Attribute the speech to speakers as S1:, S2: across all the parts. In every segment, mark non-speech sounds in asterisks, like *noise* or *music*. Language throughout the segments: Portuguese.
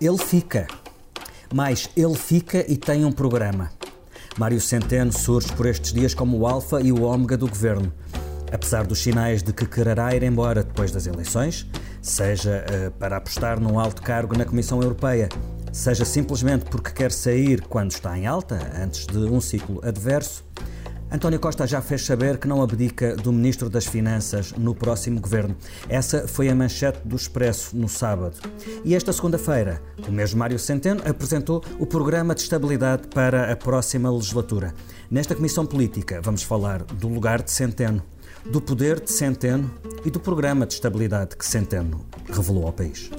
S1: Ele fica. Mas ele fica e tem um programa. Mário Centeno surge por estes dias como o alfa e o ômega do governo. Apesar dos sinais de que quererá ir embora depois das eleições, seja uh, para apostar num alto cargo na Comissão Europeia, seja simplesmente porque quer sair quando está em alta, antes de um ciclo adverso, António Costa já fez saber que não abdica do Ministro das Finanças no próximo governo. Essa foi a manchete do Expresso no sábado. E esta segunda-feira, o mesmo Mário Centeno apresentou o Programa de Estabilidade para a próxima legislatura. Nesta Comissão Política, vamos falar do lugar de Centeno, do poder de Centeno e do Programa de Estabilidade que Centeno revelou ao país.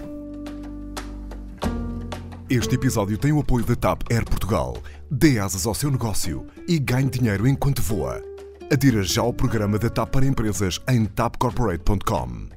S2: Este episódio tem o apoio da TAP Air Portugal. Dê asas ao seu negócio e ganhe dinheiro enquanto voa. Adira já ao programa da TAP para empresas em tapcorporate.com.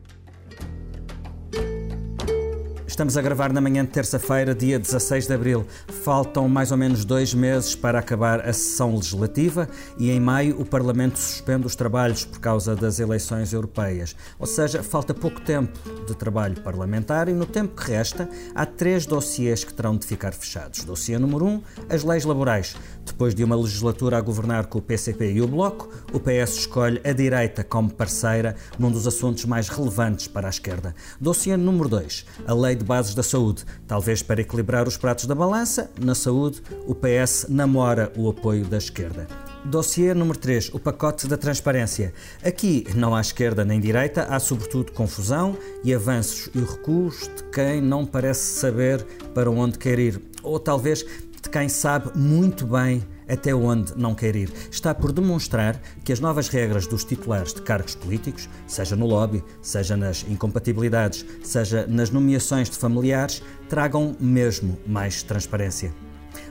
S1: Estamos a gravar na manhã de terça-feira, dia 16 de abril. Faltam mais ou menos dois meses para acabar a sessão legislativa e em maio o Parlamento suspende os trabalhos por causa das eleições europeias. Ou seja, falta pouco tempo de trabalho parlamentar e no tempo que resta há três dossiês que terão de ficar fechados. Dossiê número um, as leis laborais. Depois de uma legislatura a governar com o PCP e o Bloco, o PS escolhe a direita como parceira num dos assuntos mais relevantes para a esquerda. Dossiê número dois, a lei de bases da saúde. Talvez para equilibrar os pratos da balança, na saúde, o PS namora o apoio da esquerda. Dossiê número 3, o pacote da transparência. Aqui não há esquerda nem direita, há sobretudo confusão e avanços e recuos de quem não parece saber para onde quer ir, ou talvez de quem sabe muito bem até onde não quer ir. Está por demonstrar que as novas regras dos titulares de cargos políticos, seja no lobby, seja nas incompatibilidades, seja nas nomeações de familiares, tragam mesmo mais transparência.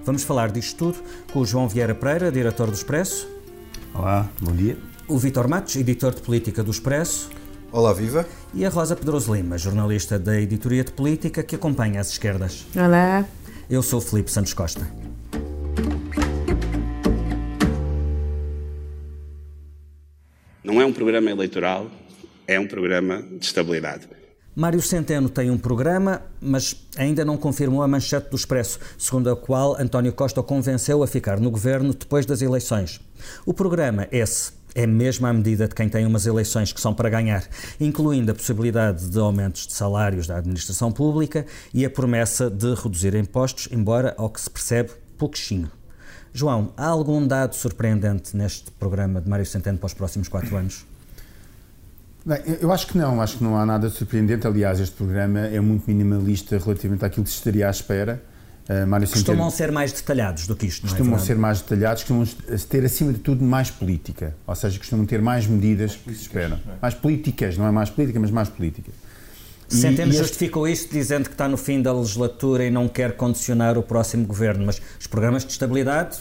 S1: Vamos falar disto tudo com o João Vieira Pereira, diretor do Expresso.
S3: Olá, bom dia.
S1: O Vitor Matos, editor de política do Expresso.
S4: Olá, viva.
S1: E a Rosa Pedroso Lima, jornalista da editoria de política que acompanha as esquerdas.
S5: Olá.
S1: Eu sou o Felipe Santos Costa.
S6: Não é um programa eleitoral, é um programa de estabilidade.
S1: Mário Centeno tem um programa, mas ainda não confirmou a manchete do Expresso, segundo a qual António Costa o convenceu a ficar no governo depois das eleições. O programa, esse, é mesmo à medida de quem tem umas eleições que são para ganhar, incluindo a possibilidade de aumentos de salários da administração pública e a promessa de reduzir impostos, embora, ao que se percebe, pouquinho. João, há algum dado surpreendente neste programa de Mário Centeno para os próximos quatro anos?
S3: Bem, eu acho que não, acho que não há nada surpreendente. Aliás, este programa é muito minimalista relativamente àquilo que se estaria à espera.
S1: Uh, Mário costumam Centeno, ser mais detalhados do que isto,
S3: não é Costumam ser mais detalhados, costumam ter, acima de tudo, mais política. Ou seja, costumam ter mais medidas mais que se esperam. É? Mais políticas, não é mais política, mas mais política.
S1: Centeno justificou isto dizendo que está no fim da legislatura e não quer condicionar o próximo governo, mas os programas de estabilidade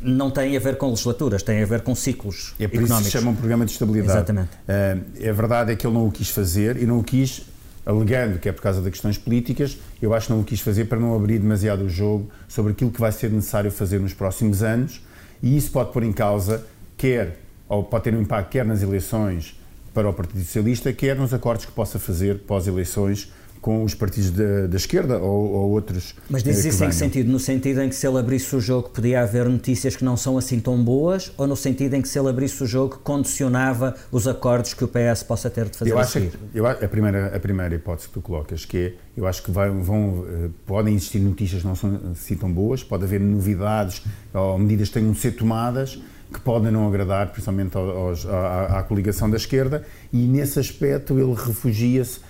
S1: não têm a ver com legislaturas, têm a ver com ciclos
S3: é por
S1: económicos.
S3: isso que se chama um programa de estabilidade.
S1: Exatamente.
S3: Uh, a verdade é que ele não o quis fazer e não o quis alegando que é por causa de questões políticas, eu acho que não o quis fazer para não abrir demasiado o jogo sobre aquilo que vai ser necessário fazer nos próximos anos e isso pode pôr em causa, quer, ou pode ter um impacto quer nas eleições para o Partido Socialista, quer nos acordos que possa fazer pós-eleições com os partidos da, da esquerda ou, ou, outros.
S1: Mas diz eh, isso em que sentido? No sentido em que se ele abrisse o jogo podia haver notícias que não são assim tão boas ou no sentido em que se ele abrisse o jogo condicionava os acordos que o PS possa ter de fazer
S3: eu
S1: acho, a seguir?
S3: Eu, a, primeira, a primeira hipótese que tu colocas, que é, eu acho que vai, vão, eh, podem existir notícias que não são assim tão boas, pode haver novidades ou medidas que tenham de ser tomadas que podem não agradar, principalmente aos, à, à, coligação da esquerda, e nesse aspecto ele refugia-se,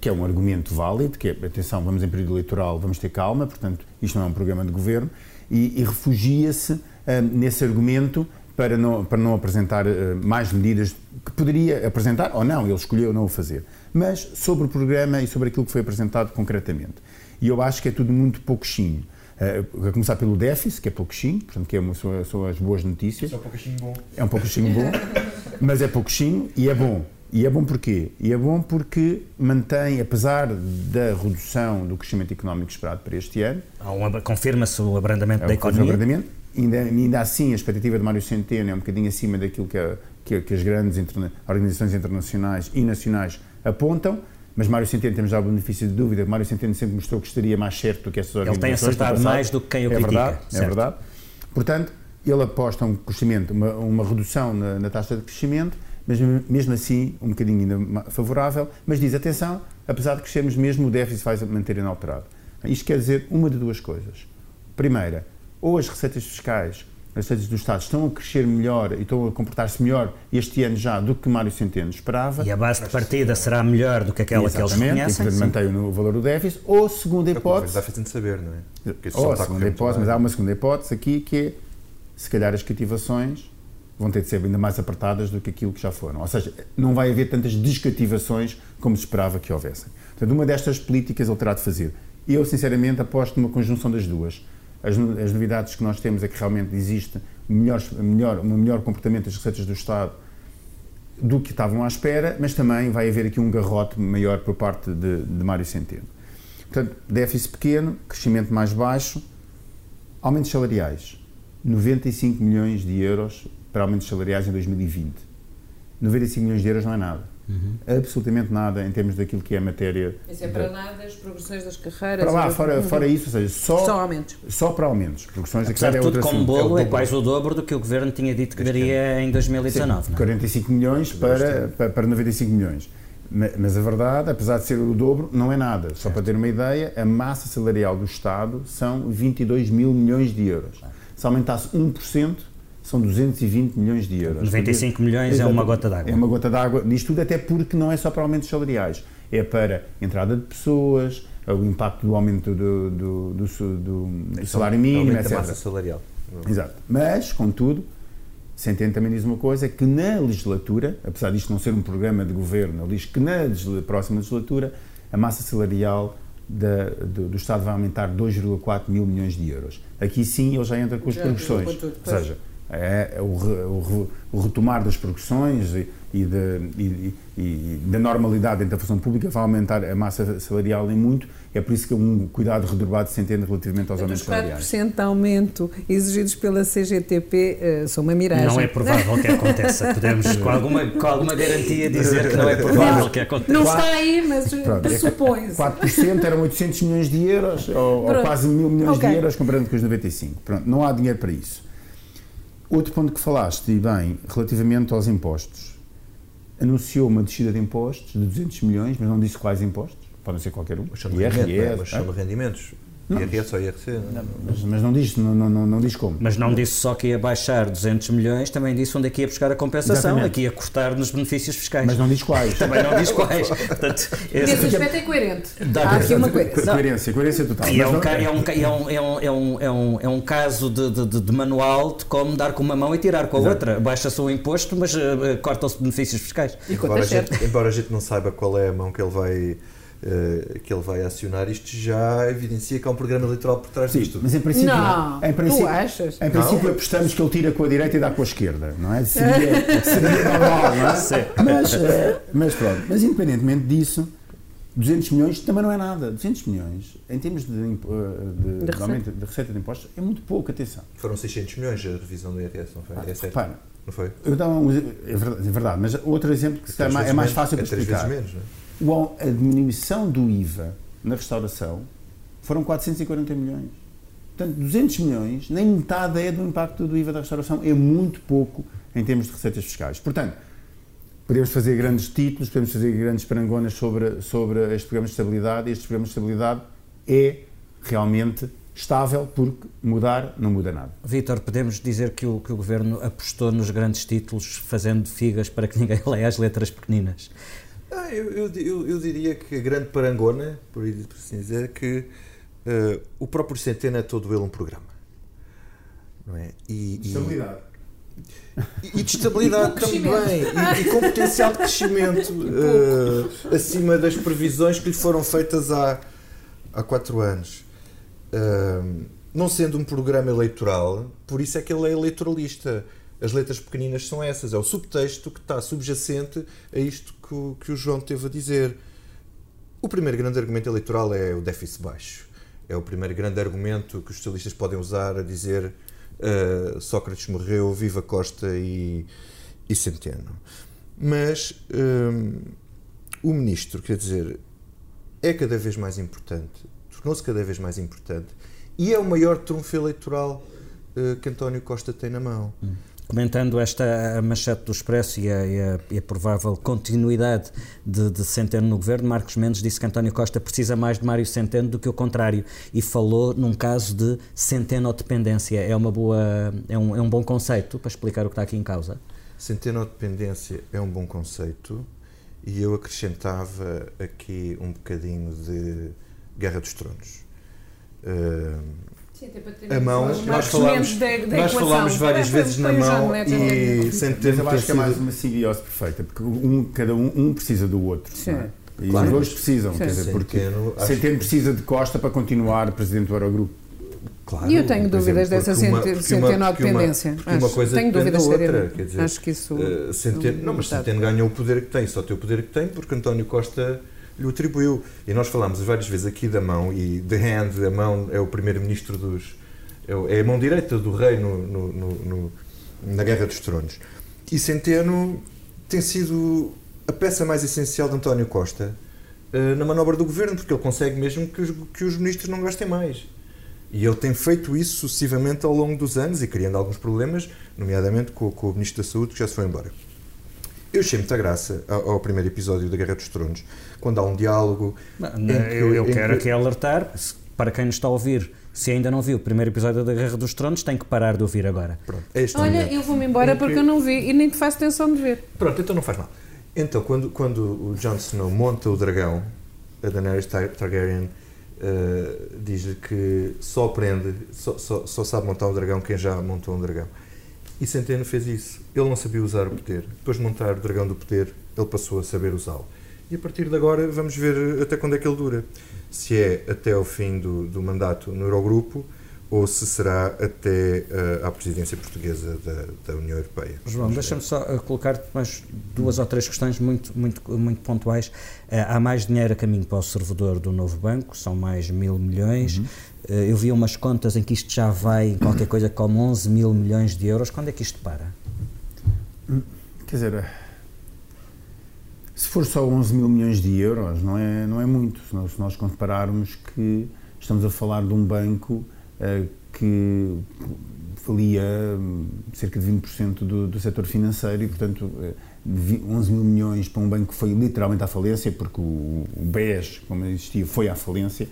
S3: que é um argumento válido, que é, atenção, vamos em período eleitoral, vamos ter calma, portanto, isto não é um programa de governo, e, e refugia-se uh, nesse argumento para não, para não apresentar uh, mais medidas que poderia apresentar, ou não, ele escolheu não o fazer, mas sobre o programa e sobre aquilo que foi apresentado concretamente. E eu acho que é tudo muito pouquinho. Uh, a começar pelo déficit, que é pouquinho, portanto, que é uma, são, são as boas notícias.
S4: É um pouquinho bom.
S3: É um pouquinho bom, *laughs* mas é pouquinho e é bom. E é bom porquê? E é bom porque mantém, apesar da redução do crescimento económico esperado para este ano...
S1: Um, Confirma-se o abrandamento é, da economia. O abrandamento.
S3: Ainda, ainda assim, a expectativa de Mário Centeno é um bocadinho acima daquilo que, a, que, que as grandes interna organizações internacionais e nacionais apontam, mas Mário Centeno, temos já o benefício de dúvida, Mário Centeno sempre mostrou que estaria mais certo do que essas organizações.
S1: Ele tem acertado mais do que quem o
S3: é
S1: critica.
S3: Verdade, é verdade. Portanto, ele aposta um crescimento, uma, uma redução na, na, taxa de crescimento, mas mesmo assim um bocadinho ainda favorável, mas diz, atenção, apesar de crescermos mesmo, o déficit vai manter inalterado. Isto quer dizer uma de duas coisas. Primeira, ou as receitas fiscais receitas do Estado estão a crescer melhor e estão a comportar-se melhor este ano já do que Mário Centeno esperava.
S1: E a base de partida será melhor do que aquela
S3: Exatamente,
S1: que eles reconhecem.
S3: E, portanto, mantém o valor do déficit. Ou a segunda hipótese...
S4: Está fazendo saber, não é?
S3: Ou a segunda hipótese, mas há uma segunda hipótese aqui que é, se calhar as cativações vão ter de ser ainda mais apertadas do que aquilo que já foram. Ou seja, não vai haver tantas descativações como se esperava que houvessem. Portanto, uma destas políticas ele terá de fazer. Eu, sinceramente, aposto numa conjunção das duas. As, as novidades que nós temos é que realmente existe melhor, melhor, um melhor comportamento das receitas do Estado do que estavam à espera, mas também vai haver aqui um garrote maior por parte de, de Mário Centeno. Portanto, déficit pequeno, crescimento mais baixo, aumentos salariais. 95 milhões de euros para aumentos salariais em 2020. 95 milhões de euros não é nada. Uhum. Absolutamente nada em termos daquilo que é a matéria.
S5: Isso é para nada as progressões das carreiras.
S3: Para lá, fora, fora isso, ou seja, só,
S5: só aumentos.
S3: Só para aumentos. Progressões
S1: da carreira é
S3: outra
S1: com bolo é, é quase o dobro do que o governo tinha dito que daria em 2019. Sim,
S3: 45 milhões para, para, para 95 milhões. Mas a verdade, apesar de ser o dobro, não é nada. Só para ter uma ideia, a massa salarial do Estado são 22 mil milhões de euros. Se aumentasse 1%, são 220 milhões de euros.
S1: 95 milhões é uma gota d'água.
S3: É uma gota d'água nisto tudo, até porque não é só para aumentos salariais, é para entrada de pessoas, o impacto do aumento do, do, do, do salário mínimo, etc.
S4: massa salarial.
S3: Exato. Mas, contudo, Centeno também diz uma coisa, que na legislatura, apesar disto não ser um programa de governo, ele diz que na próxima legislatura a massa salarial da, do, do, Estado vai aumentar 2,4 mil milhões de euros. Aqui sim ele já entra com as progressões. Ou seja, é, é o, o, o, retomar das progressões e, e, de, e, e, da normalidade dentro da função pública vai aumentar a massa salarial em muito. É por isso que um cuidado redobrado se entende relativamente aos aumentos salariais.
S5: Os 4% de aumento exigidos pela CGTP uh, eh, são uma miragem.
S1: Não é provável que aconteça. Podemos, com alguma, com alguma garantia, dizer que não é provável que aconteça.
S5: Não está aí, mas pressupõe-se.
S3: 4% eram 800 milhões de euros, ou, ou quase mil milhões okay. de euros, comparando com os 95. Pronto, não há dinheiro para isso. Outro ponto que falaste, e bem, relativamente aos impostos. Anunciou uma descida de impostos de 200 milhões, mas não disse quais impostos. Podem ser qualquer um.
S4: Chama, IRS, rendimento, mas chama rendimentos. Não, IRS ou IRC?
S3: Não, mas, mas, não, diz, não, não, não, diz como.
S1: Mas não disse só que ia baixar 200 milhões, também disse onde é que ia buscar a compensação, Exatamente. aqui ia cortar nos benefícios fiscais.
S3: Mas não diz quais. *laughs*
S1: também não diz quais. *laughs* Portanto,
S5: esse Nesse aspecto é coerente. Dá Há aqui uma coerência.
S3: Coerência, coerência total.
S1: E é um, é, um, é, um, é, um, é, um, é, um, é um caso de, de, de, manual de como dar com uma mão e tirar com a Exato. outra. Baixa-se o imposto, mas uh, cortam-se benefícios fiscais.
S4: E embora, a gente, embora a gente não saiba qual é a mão que ele vai uh, que ele vai acionar, isto já evidencia que há um programa eleitoral por trás
S3: Sim,
S4: disto.
S3: Mas em princípio,
S5: não,
S3: em princípio,
S5: tu achas?
S3: Em princípio não. apostamos que ele tira com a direita e dá com a esquerda, não é? Seria, seria normal, não é? Mas, uh, mas pronto, mas independentemente disso, 200 milhões também não é nada. 200 milhões, em termos de, de, de, de, receita. de receita de impostos, é muito pouco, atenção.
S4: Foram 600 milhões a revisão do IRS, não foi? Ah, é certo?
S3: Para.
S4: Não foi?
S3: Eu dava um, é, verdade, é verdade, mas outro exemplo que é, é mais fácil para explicar. Menos, não é? A diminuição do IVA na restauração foram 440 milhões. Portanto, 200 milhões, nem metade é do impacto do IVA da restauração, é muito pouco em termos de receitas fiscais. Portanto, podemos fazer grandes títulos, podemos fazer grandes parangonas sobre, sobre estes programas de estabilidade, e estes programas de estabilidade é realmente estável porque mudar não muda nada.
S1: Vítor, podemos dizer que o, que o Governo apostou nos grandes títulos fazendo figas para que ninguém *laughs* leia as letras pequeninas.
S4: Ah, eu, eu, eu, diria que a grande parangona, por assim dizer, é que uh, o próprio Centeno é todo ele um programa. Não é?
S3: E, estabilidade.
S4: E, e de estabilidade *laughs* também, e, e, com potencial de crescimento *laughs* uh, acima das previsões que lhe foram feitas há, há quatro anos. Uh, não sendo um programa eleitoral, por isso é que ele é eleitoralista as letras pequeninas são essas, é o subtexto que está subjacente a isto que o, que o João teve a dizer. O primeiro grande argumento eleitoral é o déficit baixo. É o primeiro grande argumento que os socialistas podem usar a dizer uh, Sócrates morreu, viva Costa e, e Centeno. Mas um, o ministro, quer dizer, é cada vez mais importante, tornou-se cada vez mais importante e é o maior trunfo eleitoral uh, que António Costa tem na mão.
S1: Hum. Comentando esta manchete do Expresso e a, e a, e a provável continuidade de, de, Centeno no governo, Marcos Mendes disse que António Costa precisa mais de Mário Centeno do que o contrário e falou num caso de centenodependência. É, uma boa, é, um, é um bom conceito para explicar o que está aqui em causa?
S4: Centenodependência é um bom conceito e eu acrescentava aqui um bocadinho de Guerra dos Tronos. Uh, Sim, a mão, nós falámos, nós falámos várias vezes na mão e
S3: Centeno eu acho que é mais uma simbiose perfeita, porque um, cada um, um precisa do outro. Sim. É? E claro. os dois precisam, Sim. quer dizer, porque Centeno precisa de Costa para continuar presidente do Eurogrupo.
S5: Claro, e eu tenho dúvidas dessa centeno dependência.
S4: Uma, coisa tenho dúvidas da outra. Quer dizer, Acho que isso. Uh, centeno, não, mas Centeno ganhou o poder que tem, só tem o poder que tem porque António Costa lhe atribuiu. E nós falámos várias vezes aqui da mão, e The Hand, a mão é o primeiro-ministro dos. É, é a mão direita do rei no, no, no, na Guerra dos Tronos. E Centeno tem sido a peça mais essencial de António Costa uh, na manobra do governo, porque ele consegue mesmo que os, que os ministros não gastem mais. E ele tem feito isso sucessivamente ao longo dos anos e criando alguns problemas, nomeadamente com, com o Ministro da Saúde, que já se foi embora. Eu achei muita graça ao, ao, primeiro episódio da Guerra dos Tronos, quando há um diálogo.
S1: Não, que, eu, eu quero que... aqui alertar, para quem nos está a ouvir, se ainda não viu o primeiro episódio da Guerra dos Tronos, tem que parar de ouvir agora.
S5: Pronto, é Olha, momento. eu vou-me embora porque eu não vi e nem te faço atenção de ver.
S4: Pronto, então não faz mal. Então, quando, quando o Jon Snow monta o dragão, a Daenerys Targaryen uh, diz-lhe que só aprende, só, só, só sabe montar um dragão quem já montou um dragão. E Centeno fez isso. Ele não sabia usar o poder. Depois de montar o dragão do poder, ele passou a saber usá-lo. E a partir de agora vamos ver até quando é que ele dura. Se é até ao fim do, do mandato no Eurogrupo ou se será até uh, à presidência portuguesa da, da União Europeia.
S1: João, deixa-me só uh, colocar mais duas ou três questões muito, muito, muito pontuais. Uh, há mais dinheiro a caminho para o servidor do novo banco, são mais mil milhões. Uhum. eu vi umas contas em que isto já vai em qualquer coisa como 11 mil milhões de euros. Quando é que isto para?
S3: Quer dizer, se for só 11 mil milhões de euros, não é, não é muito. Se nós, se nós compararmos que estamos a falar de um banco eh, que valia hum, cerca de 20% do, do setor financeiro e, portanto, 11 eh, mil milhões para um banco que foi literalmente à falência, porque o, o BES, como existia, foi à falência.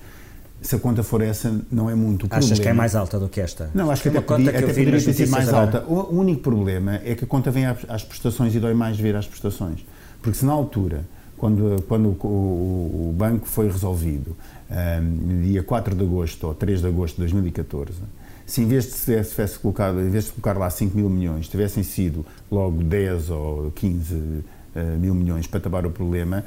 S3: Se a conta for essa, não é muito. O
S1: Achas problema, que é mais alta do que esta?
S3: Não, acho que até, podia, até poderia ter sido mais alta. O, único problema é que a conta vem às, prestações e dói mais ver às prestações. Porque se na altura, quando, quando o, o banco foi resolvido, um, dia 4 de agosto ou 3 de agosto de 2014, se em vez de se tivesse colocado, em vez de colocar lá 5 mil milhões, tivessem sido logo 10 ou 15 uh, mil milhões para tapar o problema,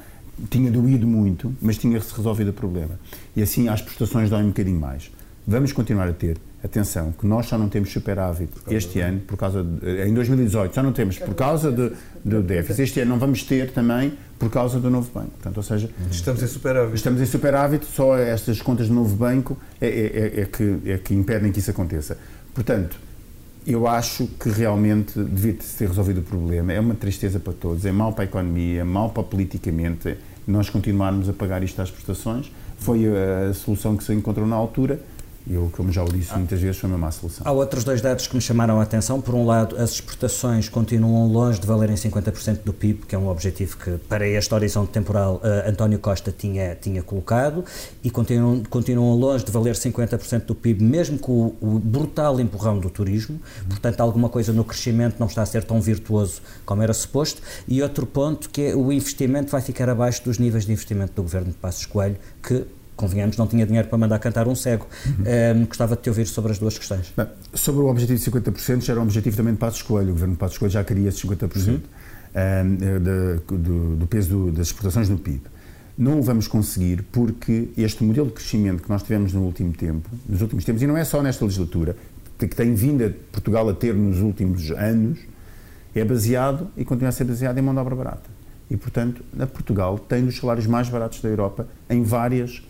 S3: tinha doído muito, mas tinha-se resolvido o problema. E assim as prestações doem um bocadinho mais. Vamos continuar a ter atenção, que nós só não temos superávit este ano, por causa de, em 2018, só não temos por causa do, do déficit. Este ano não vamos ter também por causa do novo banco. Portanto, ou seja,
S4: estamos em superávit.
S3: Estamos em superávit, só estas contas do novo banco é, é, é, é que, é que impedem que isso aconteça. Portanto, eu acho que realmente devia ter resolvido o problema. É uma tristeza para todos, é mau para a economia, é mau para politicamente. Nós continuarmos a pagar isto às prestações foi a solução que se encontrou na altura eu, como já o disse muitas vezes, uma má solução.
S1: Há outros dois dados que me chamaram a atenção. Por um lado, as exportações continuam longe de valerem 50% do PIB, que é um objetivo que, para este horizonte temporal, uh, António Costa tinha, tinha colocado, e continuam, continuam longe de valer 50% do PIB, mesmo com o, o, brutal empurrão do turismo. Portanto, alguma coisa no crescimento não está a ser tão virtuoso como era suposto. E outro ponto, que é o investimento vai ficar abaixo dos níveis de investimento do governo de Passos Coelho, que convenhamos, não tinha dinheiro para mandar cantar um cego. Uhum. Um, gostava de te ouvir sobre as duas questões.
S3: Bem, sobre o objetivo de 50%, já era um objetivo também de Passos Coelho. O governo de Passos Coelho já queria esses 50% uhum. um, de, do, do, peso do, das exportações no PIB. Não o vamos conseguir porque este modelo de crescimento que nós tivemos no último tempo, nos últimos tempos, e não é só nesta legislatura, que tem vindo a Portugal a ter nos últimos anos, é baseado e continua a ser baseado em mão de obra barata. E, portanto, Portugal tem dos salários mais baratos da Europa em várias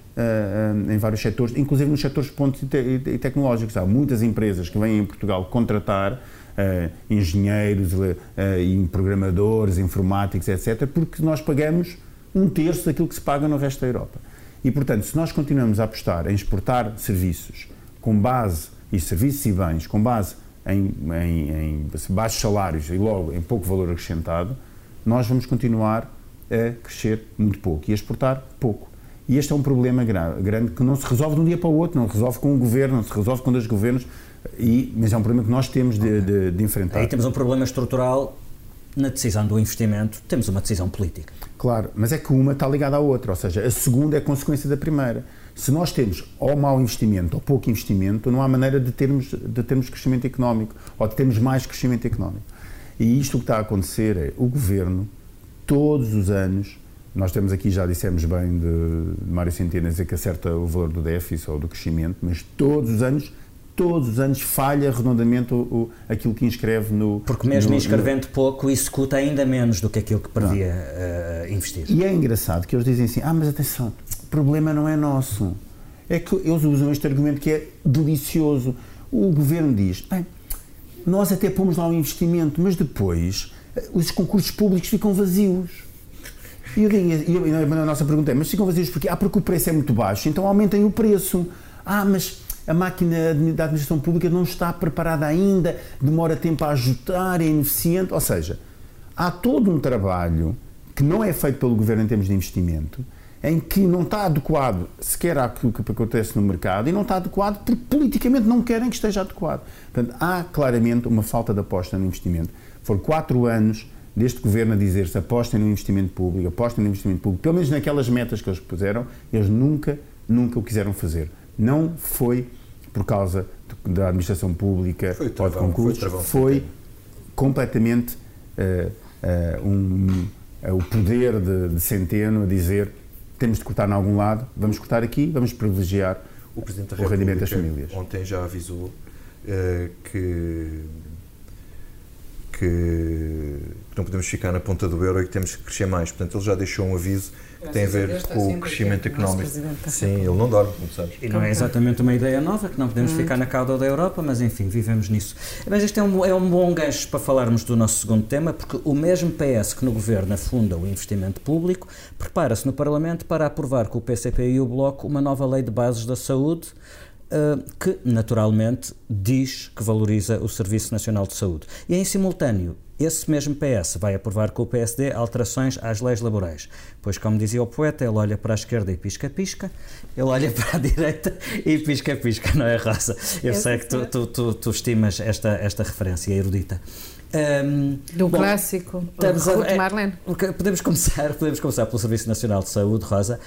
S3: em vários setores, inclusive nos setores pontos e, e tecnológicos. Há muitas empresas que vêm em Portugal contratar uh, engenheiros e programadores, informáticos, etc., porque nós pagamos um terço daquilo que se paga no resto da Europa. E, portanto, se nós continuamos a apostar em exportar serviços com base, e serviços e bens, com base em, em, em baixos salários e logo em pouco valor acrescentado, nós vamos continuar a crescer muito pouco e a exportar pouco. E este é um problema grande que não se resolve de um dia para o outro, não se resolve com um governo, não se resolve com dois governos, e, mas é um problema que nós temos de, de, de enfrentar.
S1: Aí temos um problema estrutural na decisão do investimento, temos uma decisão política.
S3: Claro, mas é que uma está ligada à outra, ou seja, a segunda é consequência da primeira. Se nós temos ou mau investimento ou pouco investimento, não há maneira de termos, de termos crescimento económico ou de termos mais crescimento económico. E isto que está a acontecer é o governo, todos os anos, nós temos aqui, já dissemos bem de, Mário Centeno, dizer que acerta o valor do déficit ou do crescimento, mas todos os anos todos os anos falha redondamente o, o, aquilo que inscreve no.
S1: Porque mesmo
S3: no,
S1: inscrevendo no... pouco, executa ainda menos do que aquilo que previa uh, investir.
S3: E é engraçado que eles dizem assim: ah, mas atenção, o problema não é nosso. É que eles usam este argumento que é delicioso. O governo diz: bem, nós até pomos lá um investimento, mas depois eh, os concursos públicos ficam vazios. E eu digo, e a nossa pergunta é: mas ficam vazios porque? Ah, porque o preço é muito baixo, então aumentem o preço. Ah, mas a máquina da administração pública não está preparada ainda, demora tempo a ajustar, é ineficiente. Ou seja, há todo um trabalho que não é feito pelo governo em termos de investimento, em que não está adequado sequer àquilo que acontece no mercado e não está adequado porque politicamente não querem que esteja adequado. Portanto, há claramente uma falta de aposta no investimento. Foram quatro anos deste governo a dizer-se apostem no investimento público, apostem no investimento público, pelo menos naquelas metas que eles puseram, eles nunca, nunca o quiseram fazer. Não foi por causa da administração pública
S4: foi
S3: ou de concursos, foi, foi completamente uh, uh, um, uh, o poder de, de, Centeno a dizer temos de cortar em algum lado, vamos cortar aqui, vamos privilegiar o, Presidente da o rendimento das famílias.
S4: Ontem já avisou que que não podemos ficar na ponta do euro e que temos que crescer mais. Portanto, ele já deixou um aviso que tem a ver com o crescimento económico. Sim, ele não dorme, como sabes.
S1: E não é exatamente uma ideia nova, que não podemos hum. ficar na cauda da Europa, mas enfim, vivemos nisso. Mas este é um, é um bom gancho para falarmos do nosso segundo tema, porque o mesmo PS que no governo afunda o investimento público prepara-se no Parlamento para aprovar com o PCP e o Bloco uma nova lei de bases da saúde que, naturalmente, diz que valoriza o Serviço Nacional de Saúde. E, em simultâneo, esse mesmo PS vai aprovar com o PSD alterações às leis laborais. Pois, como dizia o poeta, ele olha para a esquerda e pisca-pisca, ele olha *laughs* para a direita e pisca-pisca, não é, Rosa? Eu sei que tu, tu, tu, tu estimas esta, esta referência erudita.
S5: Um, Do bom, clássico, estamos a, é, Marlene.
S1: Podemos começar, podemos começar pelo Serviço Nacional de Saúde, Rosa.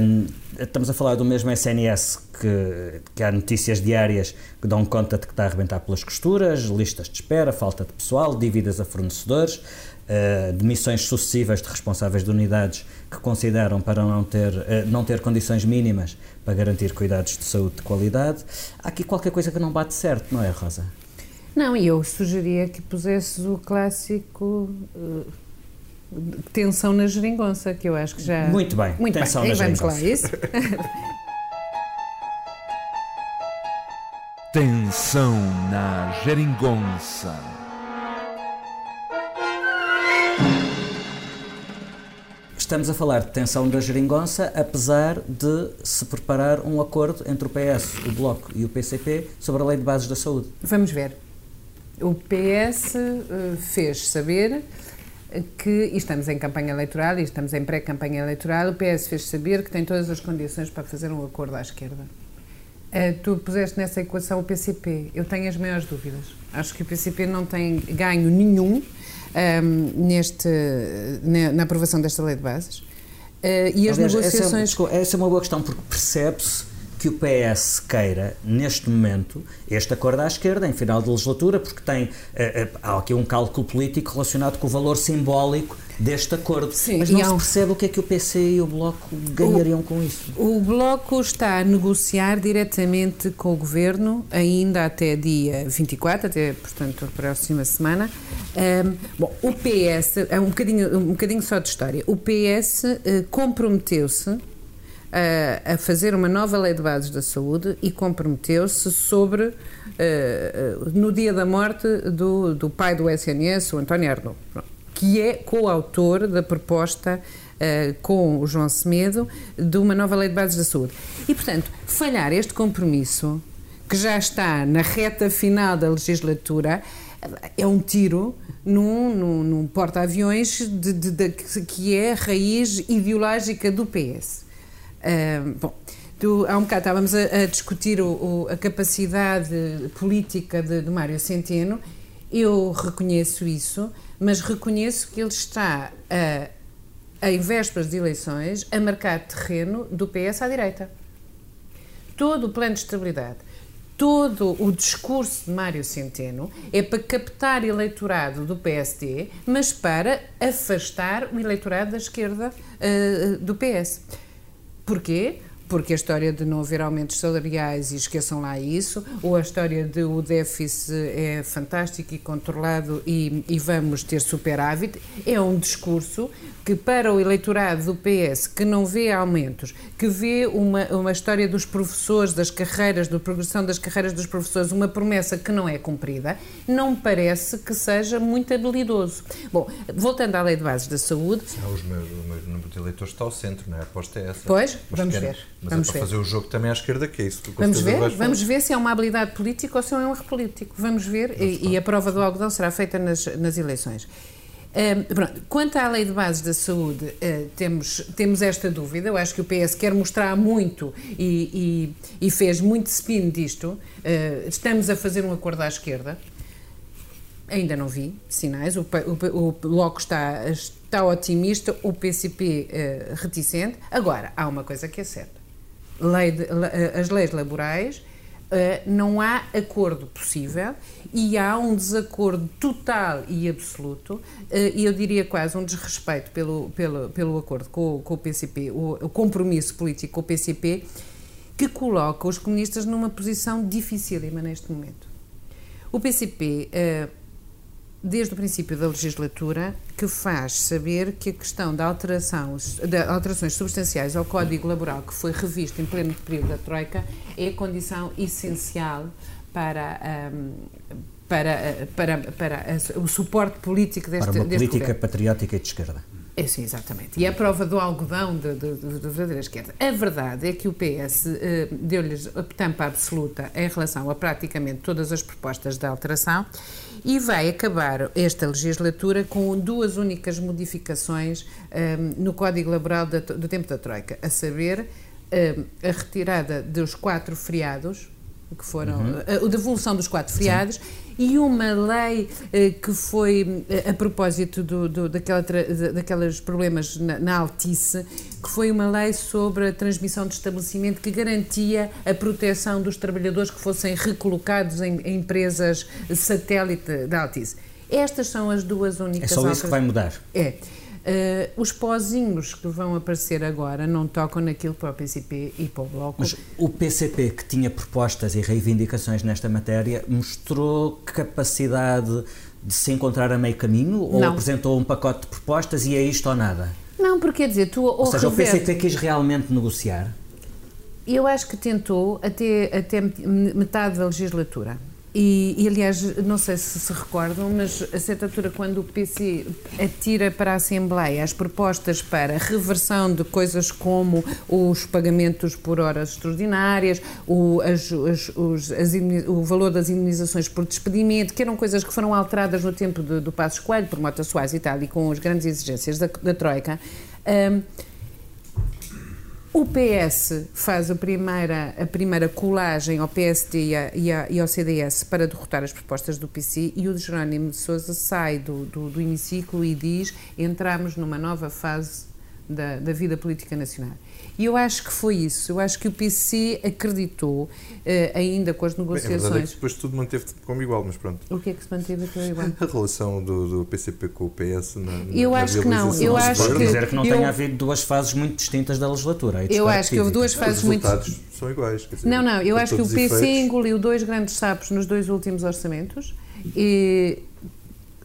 S1: Um, estamos a falar do mesmo SNS que, que há notícias diárias que dão conta de que está a arrebentar pelas costuras, listas de espera, falta de pessoal, dívidas a fornecedores, uh, demissões sucessivas de responsáveis de unidades que consideram para não ter, uh, não ter condições mínimas para garantir cuidados de saúde de qualidade. Há aqui qualquer coisa que não bate certo, não é, Rosa?
S5: Não, e eu sugeria que pusesses o clássico uh, tensão na geringonça, que eu acho que já.
S1: Muito bem,
S5: Muito
S1: tensão
S5: bem.
S1: na
S5: vamos lá, isso? *laughs*
S2: tensão na geringonça.
S1: Estamos a falar de tensão da geringonça, apesar de se preparar um acordo entre o PS, o Bloco e o PCP sobre a Lei de Bases da Saúde.
S5: Vamos ver. O PS uh, fez saber que, e estamos em campanha eleitoral e estamos em pré-campanha eleitoral, o PS fez saber que tem todas as condições para fazer um acordo à esquerda. Uh, tu puseste nessa equação o PCP. Eu tenho as maiores dúvidas. Acho que o PCP não tem ganho nenhum um, ehm, neste, na, na, aprovação desta lei de bases. Uh, e as Aliás, negociações.
S1: Essa é, essa é uma boa questão, porque percebe-se que o PS queira, neste momento, este acordo à esquerda, em final de legislatura, porque tem uh, uh, há aqui um cálculo político relacionado com o valor simbólico deste acordo. Sim, Mas não se percebe o que é que o PC e o Bloco ganhariam
S5: o,
S1: com isso.
S5: O Bloco está a negociar diretamente com o Governo, ainda até dia 24, até, portanto, a próxima semana. Um, bom, o PS, é um bocadinho, um bocadinho só de história, o PS uh, comprometeu-se a, fazer uma nova lei de bases da saúde e comprometeu-se sobre, uh, no dia da morte do, do pai do SNS, o António Arnold, que é coautor da proposta uh, com o João Semedo de uma nova lei de bases da saúde. E, portanto, falhar este compromisso, que já está na reta final da legislatura, é um tiro num, num, num porta-aviões que é a raiz ideológica do PS. Bom, tu, há um bocado estávamos a, a discutir o, o, a capacidade política de, de Mário Centeno. Eu reconheço isso, mas reconheço que ele está, a, em vésperas de eleições, a marcar terreno do PS à direita. Todo o plano de estabilidade todo o discurso de Mário Centeno é para captar eleitorado do PSD, mas para afastar o eleitorado da esquerda uh, do PS. Porquê? Porque a história de não haver aumentos salariais e esqueçam lá isso, ou a história de o déficit é fantástico e controlado e, e vamos ter superávit, é um discurso que para o eleitorado do PS que não vê aumentos, que vê uma, uma história dos professores, das carreiras, da progressão das carreiras dos professores, uma promessa que não é cumprida, não parece que seja muito habilidoso. Bom, voltando à lei de bases da saúde...
S4: Não, os meus, o meu número de eleitores está ao centro, não é? A aposta é essa.
S5: Pois, Mas vamos ver.
S4: Mas
S5: vamos
S4: é para
S5: ver.
S4: fazer o jogo também à esquerda, que é isso.
S5: Vamos ver, vamos ver se é uma habilidade política ou se é um erro político. Vamos ver, e, e, a prova do algodão será feita nas, nas eleições. pronto. Quanto à lei de bases da saúde, uh, temos, temos esta dúvida. Eu acho que o PS quer mostrar muito e, e, e fez muito spin disto. Uh, estamos a fazer um acordo à esquerda. Ainda não vi sinais. O, o, o Bloco está, está otimista, o PCP uh, eh, reticente. Agora, há uma coisa que é certa lei de, eh, as leis laborais, eh, não há acordo possível e há um desacordo total e absoluto, eh, e eu diria quase um desrespeito pelo, pelo, pelo acordo com, com o PCP, o, o compromisso político com o PCP, que coloca os comunistas numa posição dificílima neste momento. O PCP desde o princípio da legislatura, que faz saber que a questão da alteração, de alterações substanciais ao Código Laboral, que foi revisto em pleno período da Troika, é condição essencial para. Um, para, para, para o suporte político deste
S1: Para uma política
S5: governo.
S1: patriótica e de esquerda.
S5: É, sim, exatamente. E é a prova do algodão da verdadeira esquerda. A verdade é que o PS eh, deu-lhes a tampa absoluta em relação a praticamente todas as propostas de alteração e vai acabar esta legislatura com duas únicas modificações um, no Código Laboral do tempo da Troika, a saber um, a retirada dos quatro feriados, que foram uhum. a, devolução dos quatro feriados Sim. e uma lei uh, que foi uh, a propósito do, do, daquela daqueles problemas na, na, Altice, que foi uma lei sobre a transmissão de estabelecimento que garantia a proteção dos trabalhadores que fossem recolocados em, em empresas satélite da Altice. Estas são as duas únicas.
S1: É só isso que vai mudar.
S5: É. Uh, os pozinhos que vão aparecer agora não tocam naquilo para o PCP e para o Bloco.
S1: Mas o PCP, que tinha propostas e reivindicações nesta matéria, mostrou capacidade de se encontrar a meio caminho ou
S5: não.
S1: apresentou um pacote de propostas e é isto ou nada?
S5: Não, porque quer dizer, tu.
S1: Ou, ou seja, reverte... o PCP quis realmente negociar?
S5: Eu acho que tentou até, até metade da legislatura. E, e, aliás, não sei se se recordam, mas a certa altura, quando o PC atira para a Assembleia as propostas para reversão de coisas como os pagamentos por horas extraordinárias, o, as, as, os, as, o valor das indenizações por despedimento, que eram coisas que foram alteradas no tempo do, do Passos Coelho, por Mota Soares e tal, e com as grandes exigências da, da Troika. Um, o PS faz a primeira, a primeira colagem ao PSD e, a, e, a, e, ao CDS para derrotar as propostas do PC e o Jerónimo de Sousa sai do, do, do hemiciclo e diz entramos numa nova fase da, da vida política nacional. E eu acho que foi isso. Eu acho que o PC acreditou, eh, ainda com as negociações. Bem,
S4: é que depois tudo manteve como igual, mas pronto.
S5: O que é que se manteve como igual? *laughs*
S4: A relação do, do PCP com o PS na.
S5: Eu
S4: na
S5: acho que não. Eu acho que.
S1: dizer que não eu, tenha havido duas fases muito distintas da legislatura.
S5: Eu acho que houve duas fases
S4: muito. Os resultados muito... são iguais.
S5: Dizer, não, não. Eu acho que o PC efeitos... engoliu dois grandes sapos nos dois últimos orçamentos e.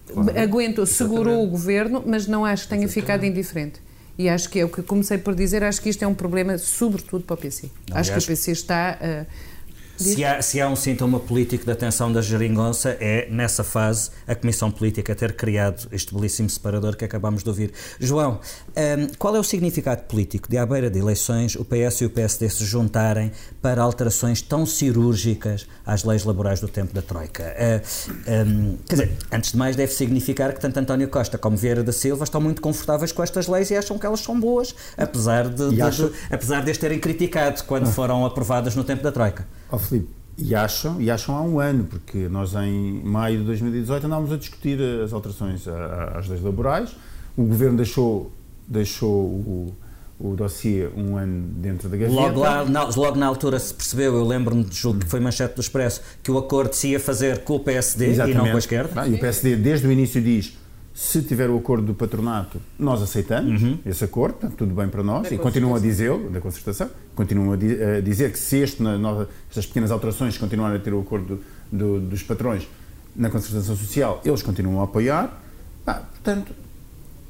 S5: Claro, aguentou, segurou o governo, mas não acho que tenha Exatamente. ficado indiferente. E acho que é o que comecei por dizer, acho que isto é um problema sobretudo para o PC. Não, acho que o PC está... Uh,
S1: Se há, se há um sintoma político da tensão da geringonça, é, nessa fase, a Comissão Política ter criado este belíssimo separador que acabamos de ouvir. João, um, qual é o significado político de, à beira de eleições, o PS e o PSD se juntarem para alterações tão cirúrgicas às leis laborais do tempo da Troika? Uh, um, quer dizer, antes de mais, deve significar que tanto António Costa como Vieira da Silva estão muito confortáveis com estas leis e acham que elas são boas, apesar de, de, de apesar de as terem criticado quando ah. foram aprovadas no tempo da Troika.
S3: Oh, Filipe, e acham, e acham há um ano, porque nós em maio de 2018 andávamos a discutir as alterações às leis laborais, o Governo deixou, deixou o, o dossiê um ano dentro da gaveta.
S1: Logo, lá, na, logo na altura se percebeu, eu lembro-me de julgo que foi manchete do Expresso, que o acordo se ia fazer com o PSD Exatamente. e não com a esquerda.
S3: Ah, e o PSD desde o início diz se tiver o acordo do patronato, nós aceitamos uhum. esse acordo, está tudo bem para nós, da e continuam a dizer, da concertação, continuam a, di a dizer que se este, nova, estas pequenas alterações continuarem a ter o acordo do, do, dos patrões na concertação social, eles continuam a apoiar. Ah, portanto,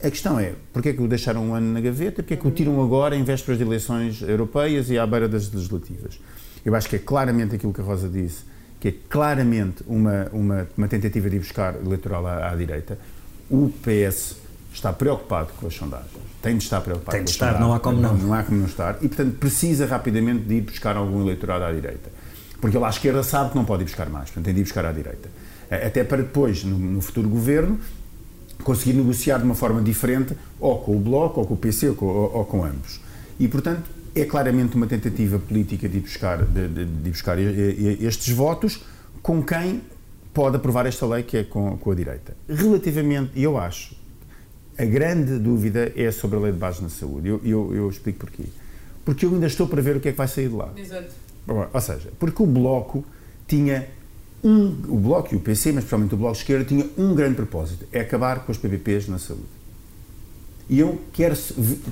S3: a questão é, porquê é que o deixaram um ano na gaveta, porquê é que o tiram agora em vésperas de eleições europeias e à beira das legislativas? Eu acho que é claramente aquilo que a Rosa disse, que é claramente uma, uma, uma tentativa de ir buscar eleitoral à, à direita o PS está preocupado com as sondagens. Tem de estar preocupado
S1: Tem
S3: de
S1: estar, não há como não.
S3: não. Não há como não estar. E, portanto, precisa rapidamente de ir buscar algum eleitorado à direita. Porque ele à esquerda sabe que não pode ir buscar mais. Portanto, tem de ir buscar à direita. Até para depois, no, no futuro governo, conseguir negociar de uma forma diferente, ou com o Bloco, ou com o PC, ou com, ou, ou com ambos. E, portanto, é claramente uma tentativa política de ir buscar, de, de, de buscar estes votos com quem pode aprovar esta lei que é com, com a direita. Relativamente, eu acho, a grande dúvida é sobre a lei de base na saúde. Eu, eu, eu explico porquê. Porque eu ainda estou para ver o que é que vai sair de lá.
S5: Exato.
S3: Ou seja, porque o Bloco tinha um, o Bloco e o PC, mas principalmente o Bloco de Esquerda, tinha um grande propósito, é acabar com os PPPs na saúde. E eu quero,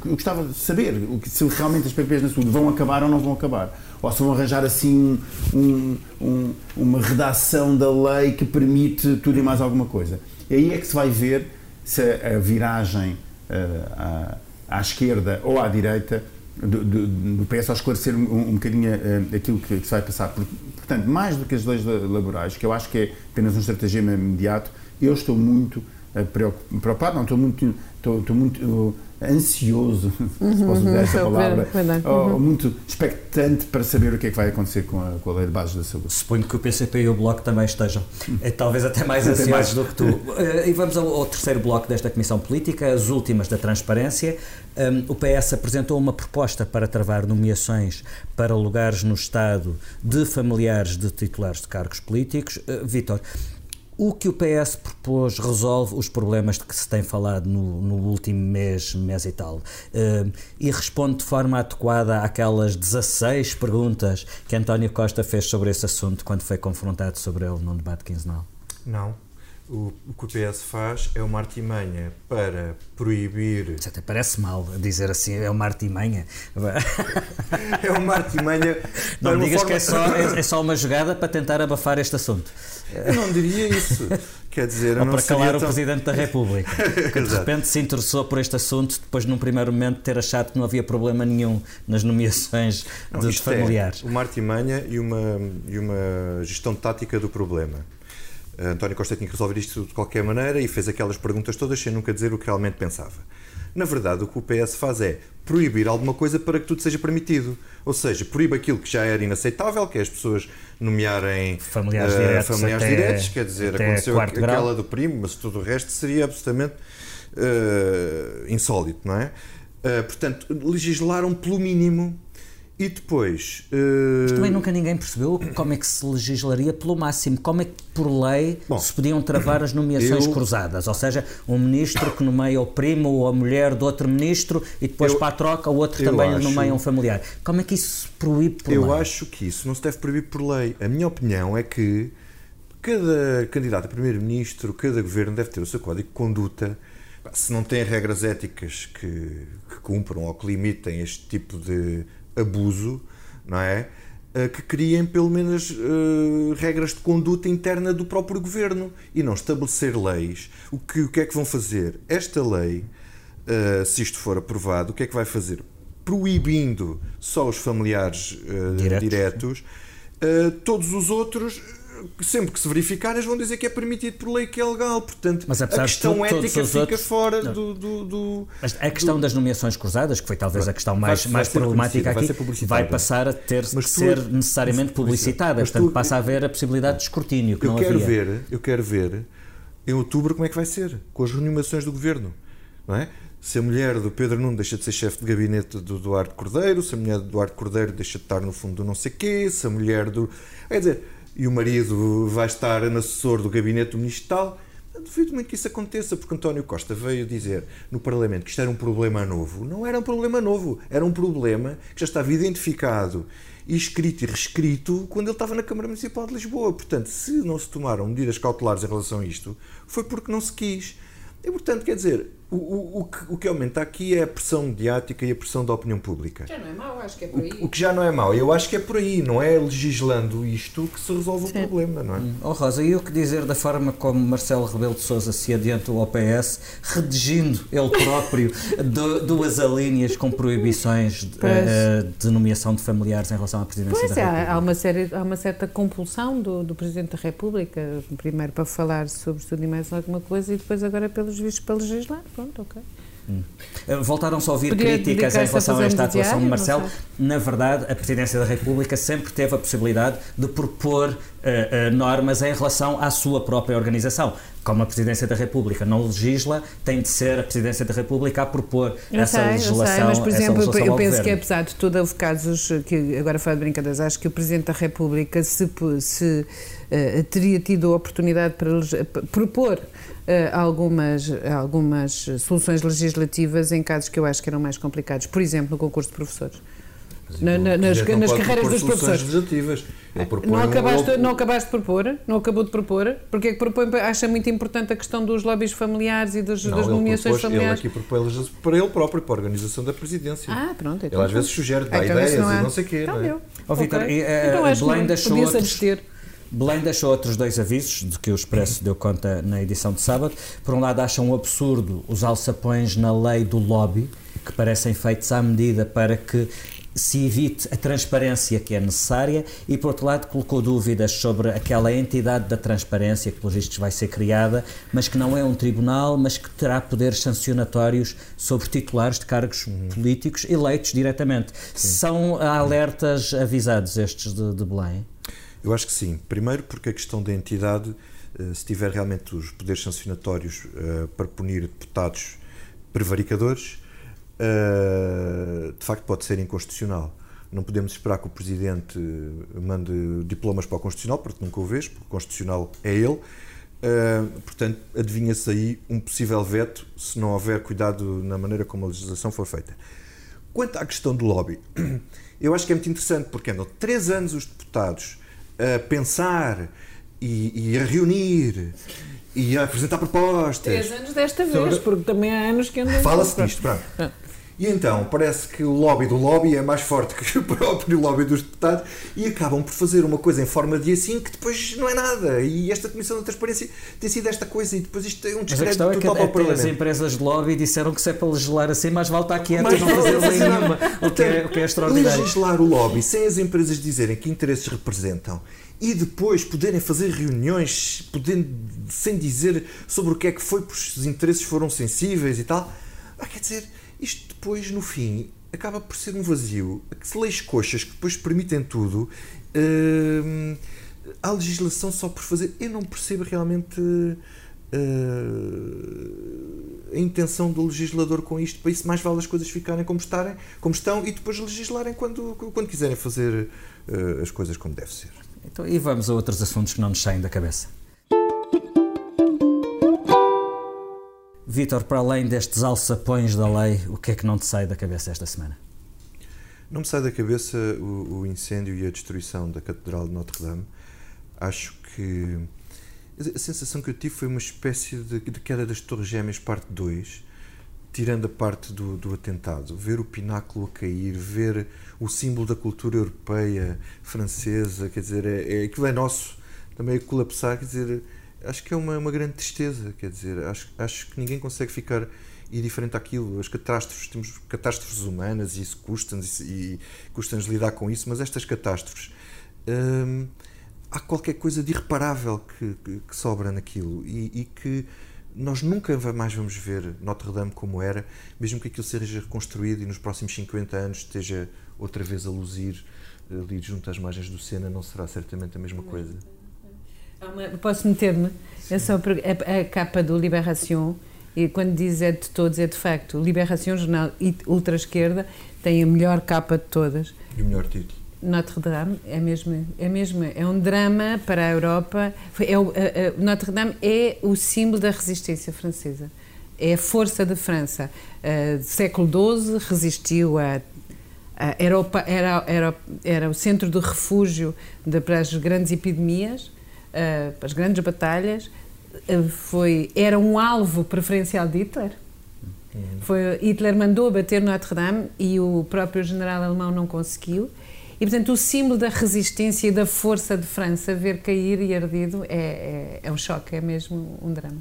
S3: eu gostava de saber se realmente as PPPs na saúde vão acabar ou não vão acabar ou se vão arranjar assim um, um, uma redação da lei que permite tudo e mais alguma coisa. E aí é que se vai ver se a viragem uh, à, à, esquerda ou à direita do, do, do PS ao esclarecer um, um bocadinho uh, aquilo que, que, se vai passar. Portanto, mais do que as leis laborais, que eu acho que é apenas um estratagema imediato, eu estou muito preocupado, não, estou muito, estou, estou muito ansioso, uhum, *laughs* se posso usar essa *laughs* palavra, uhum. muito expectante para saber o que é que vai acontecer com a, com a lei de bases da saúde.
S1: Suponho que o PCP e o Bloco também estejam, é, talvez até mais *laughs* ansiosos do que tu. Eh, e vamos ao, ao, terceiro bloco desta Comissão Política, as últimas da transparência. Um, o PS apresentou uma proposta para travar nomeações para lugares no Estado de familiares de titulares de cargos políticos. Uh, Vítor, o que o PS propôs resolve os problemas de que se tem falado no, no último mês, mês e tal, uh, e responde de forma adequada àquelas 16 perguntas que António Costa fez sobre esse assunto quando foi confrontado sobre ele num debate quinzenal?
S4: Não. O, o que o PS faz é uma artimanha para proibir.
S1: Isso até parece mal dizer assim, é uma artimanha. *laughs*
S4: é uma artimanha.
S1: Não digas forma... que é só, *laughs* é, é só uma jogada para tentar abafar este assunto.
S4: Eu não diria isso. Quer dizer,
S1: Ou para calar tão... o Presidente da República, *laughs* que de repente se interessou por este assunto depois, num primeiro momento, ter achado que não havia problema nenhum nas nomeações não, de familiares.
S4: É uma artimanha e uma, e uma gestão tática do problema. António Costa tinha que resolver isto de qualquer maneira e fez aquelas perguntas todas sem nunca dizer o que realmente pensava. Na verdade, o que o PS faz é proibir alguma coisa para que tudo seja permitido. Ou seja, proíbe aquilo que já era inaceitável, que é as pessoas nomearem
S1: familiares, uh, diretos,
S4: familiares
S1: até,
S4: diretos, quer dizer, aconteceu aquela grau. do primo, mas tudo o resto seria absolutamente uh, insólito, não é? Uh, portanto, legislaram pelo mínimo e depois.
S1: Uh... Mas também nunca ninguém percebeu como é que se legislaria pelo máximo, como é que por lei Bom, se podiam travar as nomeações eu... cruzadas, ou seja, um ministro que nomeia o primo ou a mulher do outro ministro e depois eu... para a troca o outro também acho... nomeia um familiar. Como é que isso se proíbe por
S4: eu
S1: lei?
S4: Eu acho que isso não se deve proibir por lei. A minha opinião é que cada candidato a primeiro-ministro, cada governo deve ter o seu código de conduta. Se não tem regras éticas que, que cumpram ou que limitem este tipo de abuso, não é? Eh, que criem pelo menos uh, regras de conduta interna do próprio governo e não estabelecer leis. O que, o que é que vão fazer? Esta lei, uh, se isto for aprovado, o que é que vai fazer? Proibindo só os familiares uh, diretos. diretos todos os outros sempre que se verificar, eles vão dizer que é permitido por lei, que é legal. Portanto,
S1: Mas,
S4: a questão
S1: tudo,
S4: ética fica
S1: outros...
S4: fora do, do, do,
S1: Mas a questão
S4: do...
S1: das nomeações cruzadas, que foi talvez a questão mais,
S4: vai,
S1: mais
S4: vai
S1: problemática aqui, vai,
S4: vai
S1: passar a ter
S4: mas
S1: que
S4: tu,
S1: ser necessariamente publicitada. Portanto, tu, passa a haver a possibilidade de escrutínio, que
S4: eu
S1: não
S4: quero
S1: havia.
S4: Ver, eu quero ver em outubro como é que vai ser, com as renomeações do governo. Não é? Se a mulher do Pedro Nuno deixa de ser chefe de gabinete do Duarte Cordeiro, se a mulher do Duarte Cordeiro deixa de estar no fundo do não sei quê, se a mulher do. Quer dizer, e o marido vai estar assessor do gabinete do ministro. Duvido muito que isso aconteça, porque António Costa veio dizer no Parlamento que isto era um problema novo. Não era um problema novo, era um problema que já estava identificado e escrito e reescrito quando ele estava na Câmara Municipal de Lisboa. Portanto, se não se tomaram medidas cautelares em relação a isto, foi porque não se quis. E, portanto, quer dizer, o, o, o, que, aumenta aqui é a pressão mediática e a pressão da opinião pública.
S5: Já não é mau, acho que é por aí.
S4: O, o que já não é mau, eu acho que é por aí, não é legislando isto que se resolve Sim. o problema, não é? Hum.
S1: Oh Rosa, e o que dizer da forma como Marcelo Rebelo de Sousa se adianta ao PS, redigindo ele próprio *laughs* duas alíneas com proibições de, uh, de, nomeação de familiares em relação à Presidência
S5: pois
S1: da República?
S5: Há, uma, série, há uma certa compulsão do, do Presidente da República, primeiro para falar sobre tudo e mais alguma coisa e depois agora pelos vistos para legislar, pronto, ok.
S1: Hum. Voltaram-se a ouvir Podia críticas em relação a, esta atuação de Marcelo. Na verdade, a Presidência da República sempre teve a possibilidade de propor uh, uh, normas em relação à sua própria organização. Como a Presidência da República não legisla, tem de ser a Presidência da República a propor
S5: eu
S1: essa
S5: sei,
S1: legislação.
S5: Eu sei, mas, por exemplo, eu penso
S1: governo.
S5: que, apesar de tudo, houve casos que, agora falo de brincadeiras, acho que o Presidente da República se, se uh, teria tido a oportunidade para propor algumas, algumas soluções legislativas em casos que eu acho que eram mais complicados. Por exemplo, no concurso de professores. Na, na, nas, nas carreiras dos professores.
S4: Legislativas.
S5: Não acabaste, não acabaste de propor? Não acabou de propor? Porque é que propõe, acha muito importante a questão dos lobbies familiares e das,
S4: não,
S5: das nomeações
S4: propôs,
S5: familiares?
S4: Ele aqui propõe para ele próprio, para a organização da presidência.
S5: Ah, pronto.
S4: Então, ele às vezes sugere, dá então, ideias não é. e não sei o quê.
S5: Então,
S4: não é?
S1: Oh, Vitor,
S5: okay.
S1: uh,
S5: então, acho
S1: Belém deixou outros,
S5: abster.
S1: Belém deixou outros dois avisos, de que o Expresso deu conta na edição de sábado. Por um lado, acham um absurdo os alçapões na lei do lobby, que parecem feitos à medida para que se evite a transparência que é necessária e, por outro lado, colocou dúvidas sobre aquela entidade da transparência que, pelos vistos, vai ser criada, mas que não é um tribunal, mas que terá poderes sancionatórios sobre titulares de cargos uhum. políticos eleitos diretamente. Sim. São alertas avisados estes de, de Belém?
S4: Eu acho que sim. Primeiro, porque a questão da entidade, eh, se tiver realmente os poderes sancionatórios eh, para punir deputados prevaricadores, eh, de facto pode ser inconstitucional. Não podemos esperar que o Presidente mande diplomas para o Constitucional, porque nunca o vês, porque o Constitucional é ele. portanto, adivinha-se aí um possível veto se não houver cuidado na maneira como a legislação for feita. Quanto à questão do lobby, *clears throat* eu acho que é muito interessante, porque andam três anos os deputados a pensar e, e a reunir e a apresentar propostas.
S5: Três anos desta vez, porque também há anos que andam...
S4: Fala-se disto, pronto. E então, parece que o lobby do lobby é mais forte que o *laughs* próprio lobby dos deputados e acabam por fazer uma coisa em forma de assim que depois não é nada. E esta Comissão da Transparência tem sido esta coisa e depois isto é um descrédito total é que, para o
S1: As empresas de lobby disseram que se é para legislar assim, mais vale estar quieto e não fazer lei nenhuma, o que, é, o que é extraordinário.
S4: Legislar o lobby sem as empresas dizerem que interesses representam e depois poderem fazer reuniões podendo, sem dizer sobre o que é que foi, porque os interesses foram sensíveis e tal. Ah, quer dizer, isto depois, no fim, acaba por ser um vazio. Que leis coxas que depois permitem tudo. Uh, há legislação só por fazer. Eu não percebo realmente uh, a intenção do legislador com isto. Para isso, mais vale as coisas ficarem como, estarem, como estão e depois legislarem quando, quando quiserem fazer uh, as coisas como deve ser.
S1: Então, e vamos a outros assuntos que não nos saem da cabeça. Vítor, para além destes alçapões da lei, o que é que não te sai da cabeça esta semana?
S4: Não me sai da cabeça o, o incêndio e a destruição da Catedral de Notre-Dame. Acho que a sensação que eu tive foi uma espécie de, de queda das Torres Gêmeas, parte 2, tirando a parte do, do atentado. Ver o pináculo a cair, ver o símbolo da cultura europeia, francesa, quer dizer, é, é, aquilo é nosso, também a colapsar, quer dizer acho que é uma, uma grande tristeza, quer dizer, acho, acho que ninguém consegue ficar indiferente àquilo. As catástrofes, temos catástrofes humanas e isso custa-nos e, custa-nos lidar com isso, mas estas catástrofes hum, há qualquer coisa de irreparável que, que, que sobra naquilo e, e, que nós nunca mais vamos ver Notre Dame como era, mesmo que aquilo seja reconstruído e nos próximos 50 anos esteja outra vez a luzir ali junto às margens do Sena, não será certamente a mesma coisa.
S5: Posso meter-me? É só a, a capa do Liberação e quando diz é de todos, é de facto. Liberação, jornal ultra-esquerda, tem a melhor capa de todas.
S4: E o melhor título.
S5: Notre Dame é mesmo, é mesmo, é um drama para a Europa. É o, a, a, Notre Dame é o símbolo da resistência francesa. É a força da França. Uh, século XII resistiu a era, o, era, era, era o centro de refúgio de, para as grandes epidemias, uh, as grandes batalhas. Uh, foi, era um alvo preferencial de Hitler. Uhum. Foi, Hitler mandou abater Notre Dame e o próprio general alemão não conseguiu. E, portanto, o símbolo da resistência e da força de França ver cair e ardido é, é, é um choque, é mesmo um drama.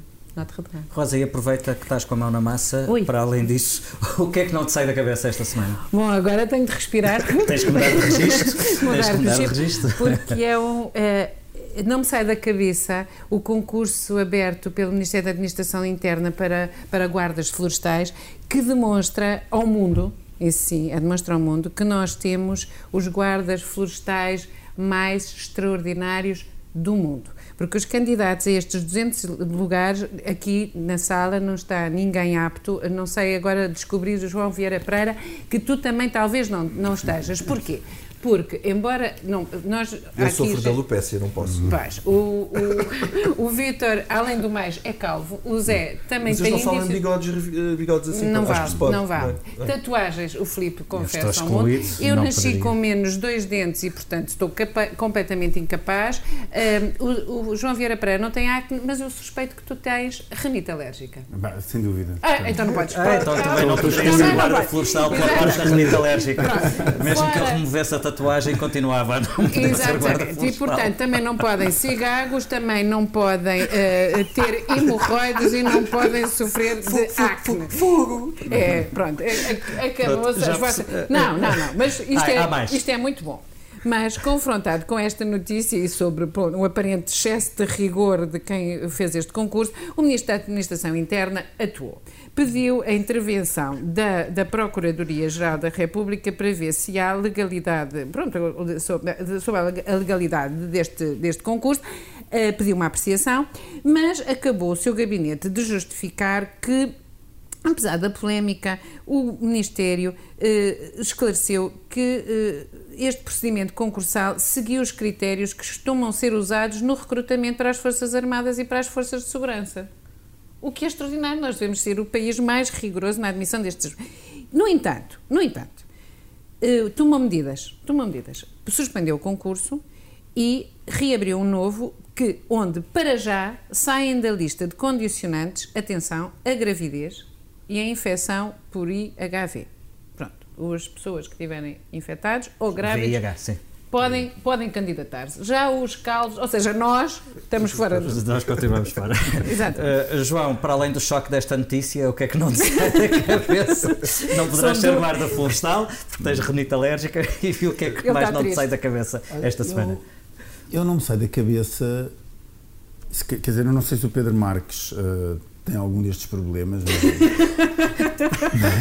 S1: Rosa, e aproveita que estás com a mão na massa, Ui. para além disso, o que é que não te sai da cabeça esta semana?
S5: Bom, agora tenho de respirar. *laughs*
S1: Tens que mudar de registro. *laughs* mudar Tens que mudar de registro.
S5: Porque é um. É, não me sai da cabeça o concurso aberto pelo Ministério da Administração Interna para, para guardas florestais, que demonstra ao mundo esse sim, a demonstrar ao mundo que nós temos os guardas florestais mais extraordinários do mundo. Porque os candidatos a estes 200 lugares, aqui na sala, não está ninguém apto. Não sei agora descobrir João Vieira Pereira, que tu também talvez não, não estejas. Porquê? Porque, embora não, nós.
S4: Eu aqui, sofro da alopécia, não posso.
S5: Pois, o, o, o Vítor, além do mais, é calvo. O Zé também
S4: Mas
S5: tem.
S4: Mas não falam bigodes, eh, bigodes assim,
S5: não
S4: vale,
S5: acho
S4: que pode,
S5: não vale. Não é? Tatuagens, o Filipe confessa ao mundo. Eu nasci poderia. com menos dois dentes e, portanto, estou completamente incapaz. Um, o, o, João Vieira Pereira não tem acne, mas eu suspeito que tu tens renite alérgica.
S3: Bah, sem dúvida.
S5: Ah, então não podes.
S1: Ah, então também não podes ser guarda florestal pela parte da renite alérgica. Mesmo que ele removesse a tatuagem continuava a não poder
S5: Exatamente. E, portanto, também não podem ser gagos, também não podem uh, ter hemorroides e não podem sofrer de acne.
S4: Fogo!
S5: É, pronto, acabou-se as vossas... Não, não, não, mas isto, é, isto é muito bom. Mas, confrontado com esta notícia e sobre pronto, um aparente excesso de rigor de quem fez este concurso, o Ministro da Administração Interna atuou. Pediu a intervenção da, da Procuradoria-Geral da República para ver se há legalidade, pronto, sobre a legalidade deste, deste concurso, uh, pediu uma apreciação, mas acabou o seu gabinete de justificar que Apesar da polémica, o Ministério eh, esclareceu que eh, este procedimento concursal seguiu os critérios que costumam ser usados no recrutamento para as Forças Armadas e para as Forças de Segurança o que é extraordinário. Nós devemos ser o país mais rigoroso na admissão destes. No entanto, no entanto, uh, tomou medidas, tomou medidas. Suspendeu o concurso e reabriu um novo que, onde, para já, saem da lista de condicionantes, atenção, a gravidez e a infecção por IHV. Pronto, as pessoas que estiverem infectados ou grávidos...
S1: VIH, sim
S5: podem, podem candidatar-se. Já os calvos, ou seja, nós estamos fora.
S1: Do... Nós continuamos fora. *laughs*
S5: Exato.
S1: Uh, João, para além do choque desta notícia, o que é que não te *laughs* sai da cabeça? Não poderás ser do... da florestal, porque tens renite alérgica, *laughs* e o que é que Ele mais não triste. te sai da cabeça esta semana?
S3: Eu, eu não me sai da cabeça. Quer dizer, eu não sei se o Pedro Marques. Uh, tem algum destes problemas.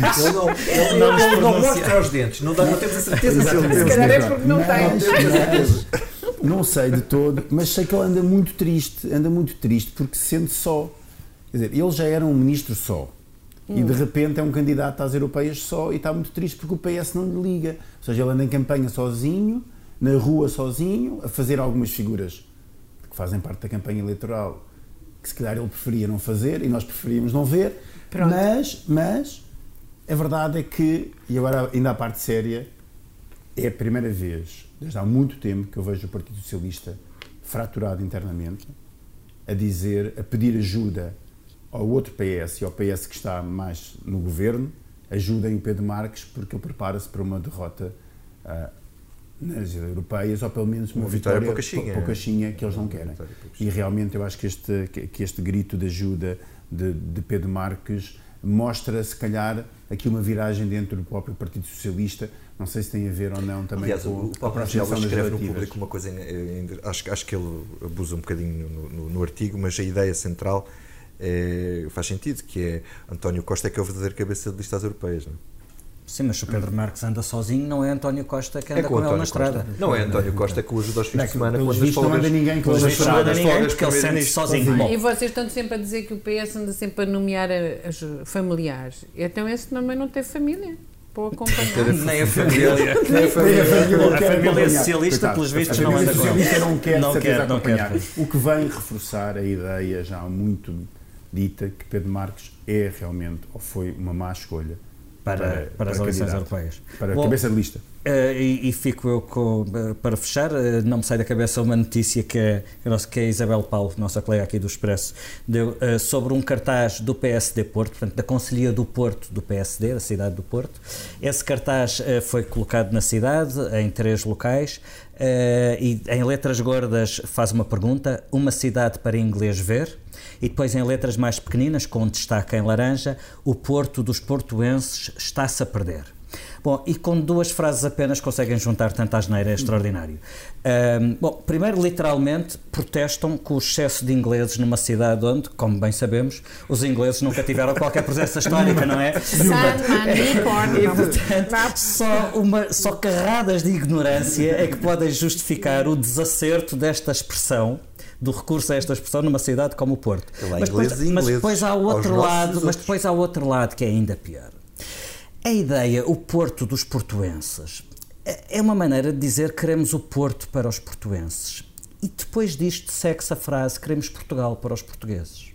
S3: Mas...
S4: ele não, ele não, não, não mostra os dentes, não, dá, não temos a certeza se ele
S5: tem. Se calhar é porque não, não
S3: tem. Não sei de todo, mas sei que ele anda muito triste, anda muito triste porque se sente só. Quer dizer, ele já era um ministro só. Hum. E de repente é um candidato às europeias só e está muito triste porque o PS não lhe liga. Ou seja, ele anda em campanha sozinho, na rua sozinho, a fazer algumas figuras que fazem parte da campanha eleitoral que se calhar ele preferia não fazer e nós preferíamos não ver, Pronto. mas, mas a verdade é que, e agora ainda a parte séria, é a primeira vez, desde há muito tempo, que eu vejo o Partido Socialista fraturado internamente, a dizer, a pedir ajuda ao outro PS e ao PS que está mais no governo, ajudem o Pedro Marques porque ele prepara-se para uma derrota uh, nas europeias, ou pelo menos uma, uma vitória, vitória poucachinha, que eles não querem. E realmente eu acho que este, que este grito de ajuda de, de Pedro Marques mostra, se calhar, aqui uma viragem dentro do próprio Partido Socialista. Não sei se tem a ver ou não também
S4: Aliás,
S3: com
S4: o
S3: aproximação das
S4: escreve no público uma coisa, acho, acho que ele abusa um bocadinho no, no- no artigo, mas a ideia central é- faz sentido, que é António Costa é que é o verdadeiro cabeça de listas europeias. Não, é?
S1: Sim, mas se o Pedro Marques anda sozinho, não é António Costa que anda
S4: é
S1: com,
S4: com
S1: ele na estrada.
S4: Costa. Não é António Costa que o ajuda aos fins
S3: é
S4: de
S3: que,
S4: semana quando as
S3: vistos, não
S4: folgas...
S3: anda ninguém com
S4: as folgas-
S1: ninguém,
S4: folgas
S1: porque ele sente sozinho.
S5: E vocês estão sempre a dizer que o PS anda sempre a nomear as familiares. Então esse também não tem família para acompanhar.
S1: Nem a família.
S3: Nem a família
S1: a família socialista, pelos vistos, não anda com ele.
S3: não quer,
S1: Não quer, não quer.
S3: O que vem reforçar a ideia já muito dita que Pedro Marques é realmente, ou foi uma má escolha
S1: Para, para, as eleições europeias.
S3: Para
S1: Bom,
S3: cabeça de lista.
S1: Eh, e, e fico eu com, eh, para fechar, eh, não me sai da cabeça uma notícia que a, que a nossa- que a Isabel Paulo, nossa colega aqui do Expresso, deu sobre um cartaz do PSD Porto, portanto, da Conselhia do Porto do PSD, da cidade do Porto. Esse cartaz foi colocado na cidade, em três locais, e em letras gordas faz uma pergunta: uma cidade para inglês ver? E depois em letras mais pequeninas, com destaque em laranja, o Porto dos portuenses está-se a perder. Bom, e com duas frases apenas conseguem juntar tanta asneira, é extraordinário. Ahm, bom, primeiro, literalmente, protestam com o excesso de ingleses numa cidade onde, como bem sabemos, os ingleses nunca tiveram qualquer presença histórica, não é? *laughs* E, portanto, só, uma, só carradas de ignorância é que podem justificar o desacerto desta expressão do recurso a esta expressão numa cidade como o Porto.
S4: Lá,
S1: Mas depois,
S4: ingleses
S1: mas depois há outro lado, mas depois há outro lado que é ainda pior. A ideia, o Porto dos portuenses, é é uma maneira de dizer que queremos o Porto para os portuenses. E depois disto segue-se a frase queremos Portugal para os portugueses.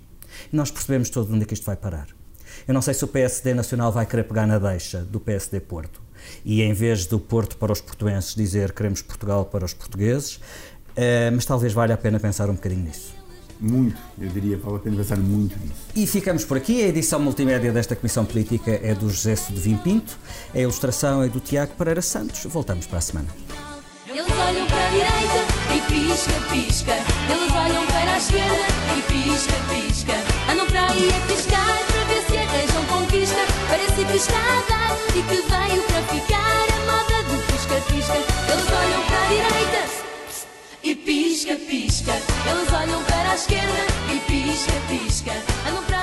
S1: E nós percebemos todo onde é que isto vai parar. Eu não sei se o PSD Nacional vai querer pegar na deixa do PSD Porto e em vez do Porto para os portuenses dizer queremos Portugal para os portugueses, eh, mas talvez valha a pena pensar um bocadinho nisso.
S3: Muito, eu diria, vale a pena pensar muito nisso.
S1: E ficamos por aqui. A edição multimédia desta Comissão Política é do José Sudovim Pinto, a ilustração é do Tiago Pereira Santos. Voltamos para a semana.
S7: Eles olham para a direita e pisca, pisca. Eles olham para a esquerda e pisca, pisca. Andam para aí a piscar para ver se arranjam conquista. Parece que está a dar e que veio para ficar a moda do pisca, pisca. Eles olham para a direita e pisca, pisca. Eles olham para a esquerda e pisca, pisca. Andam para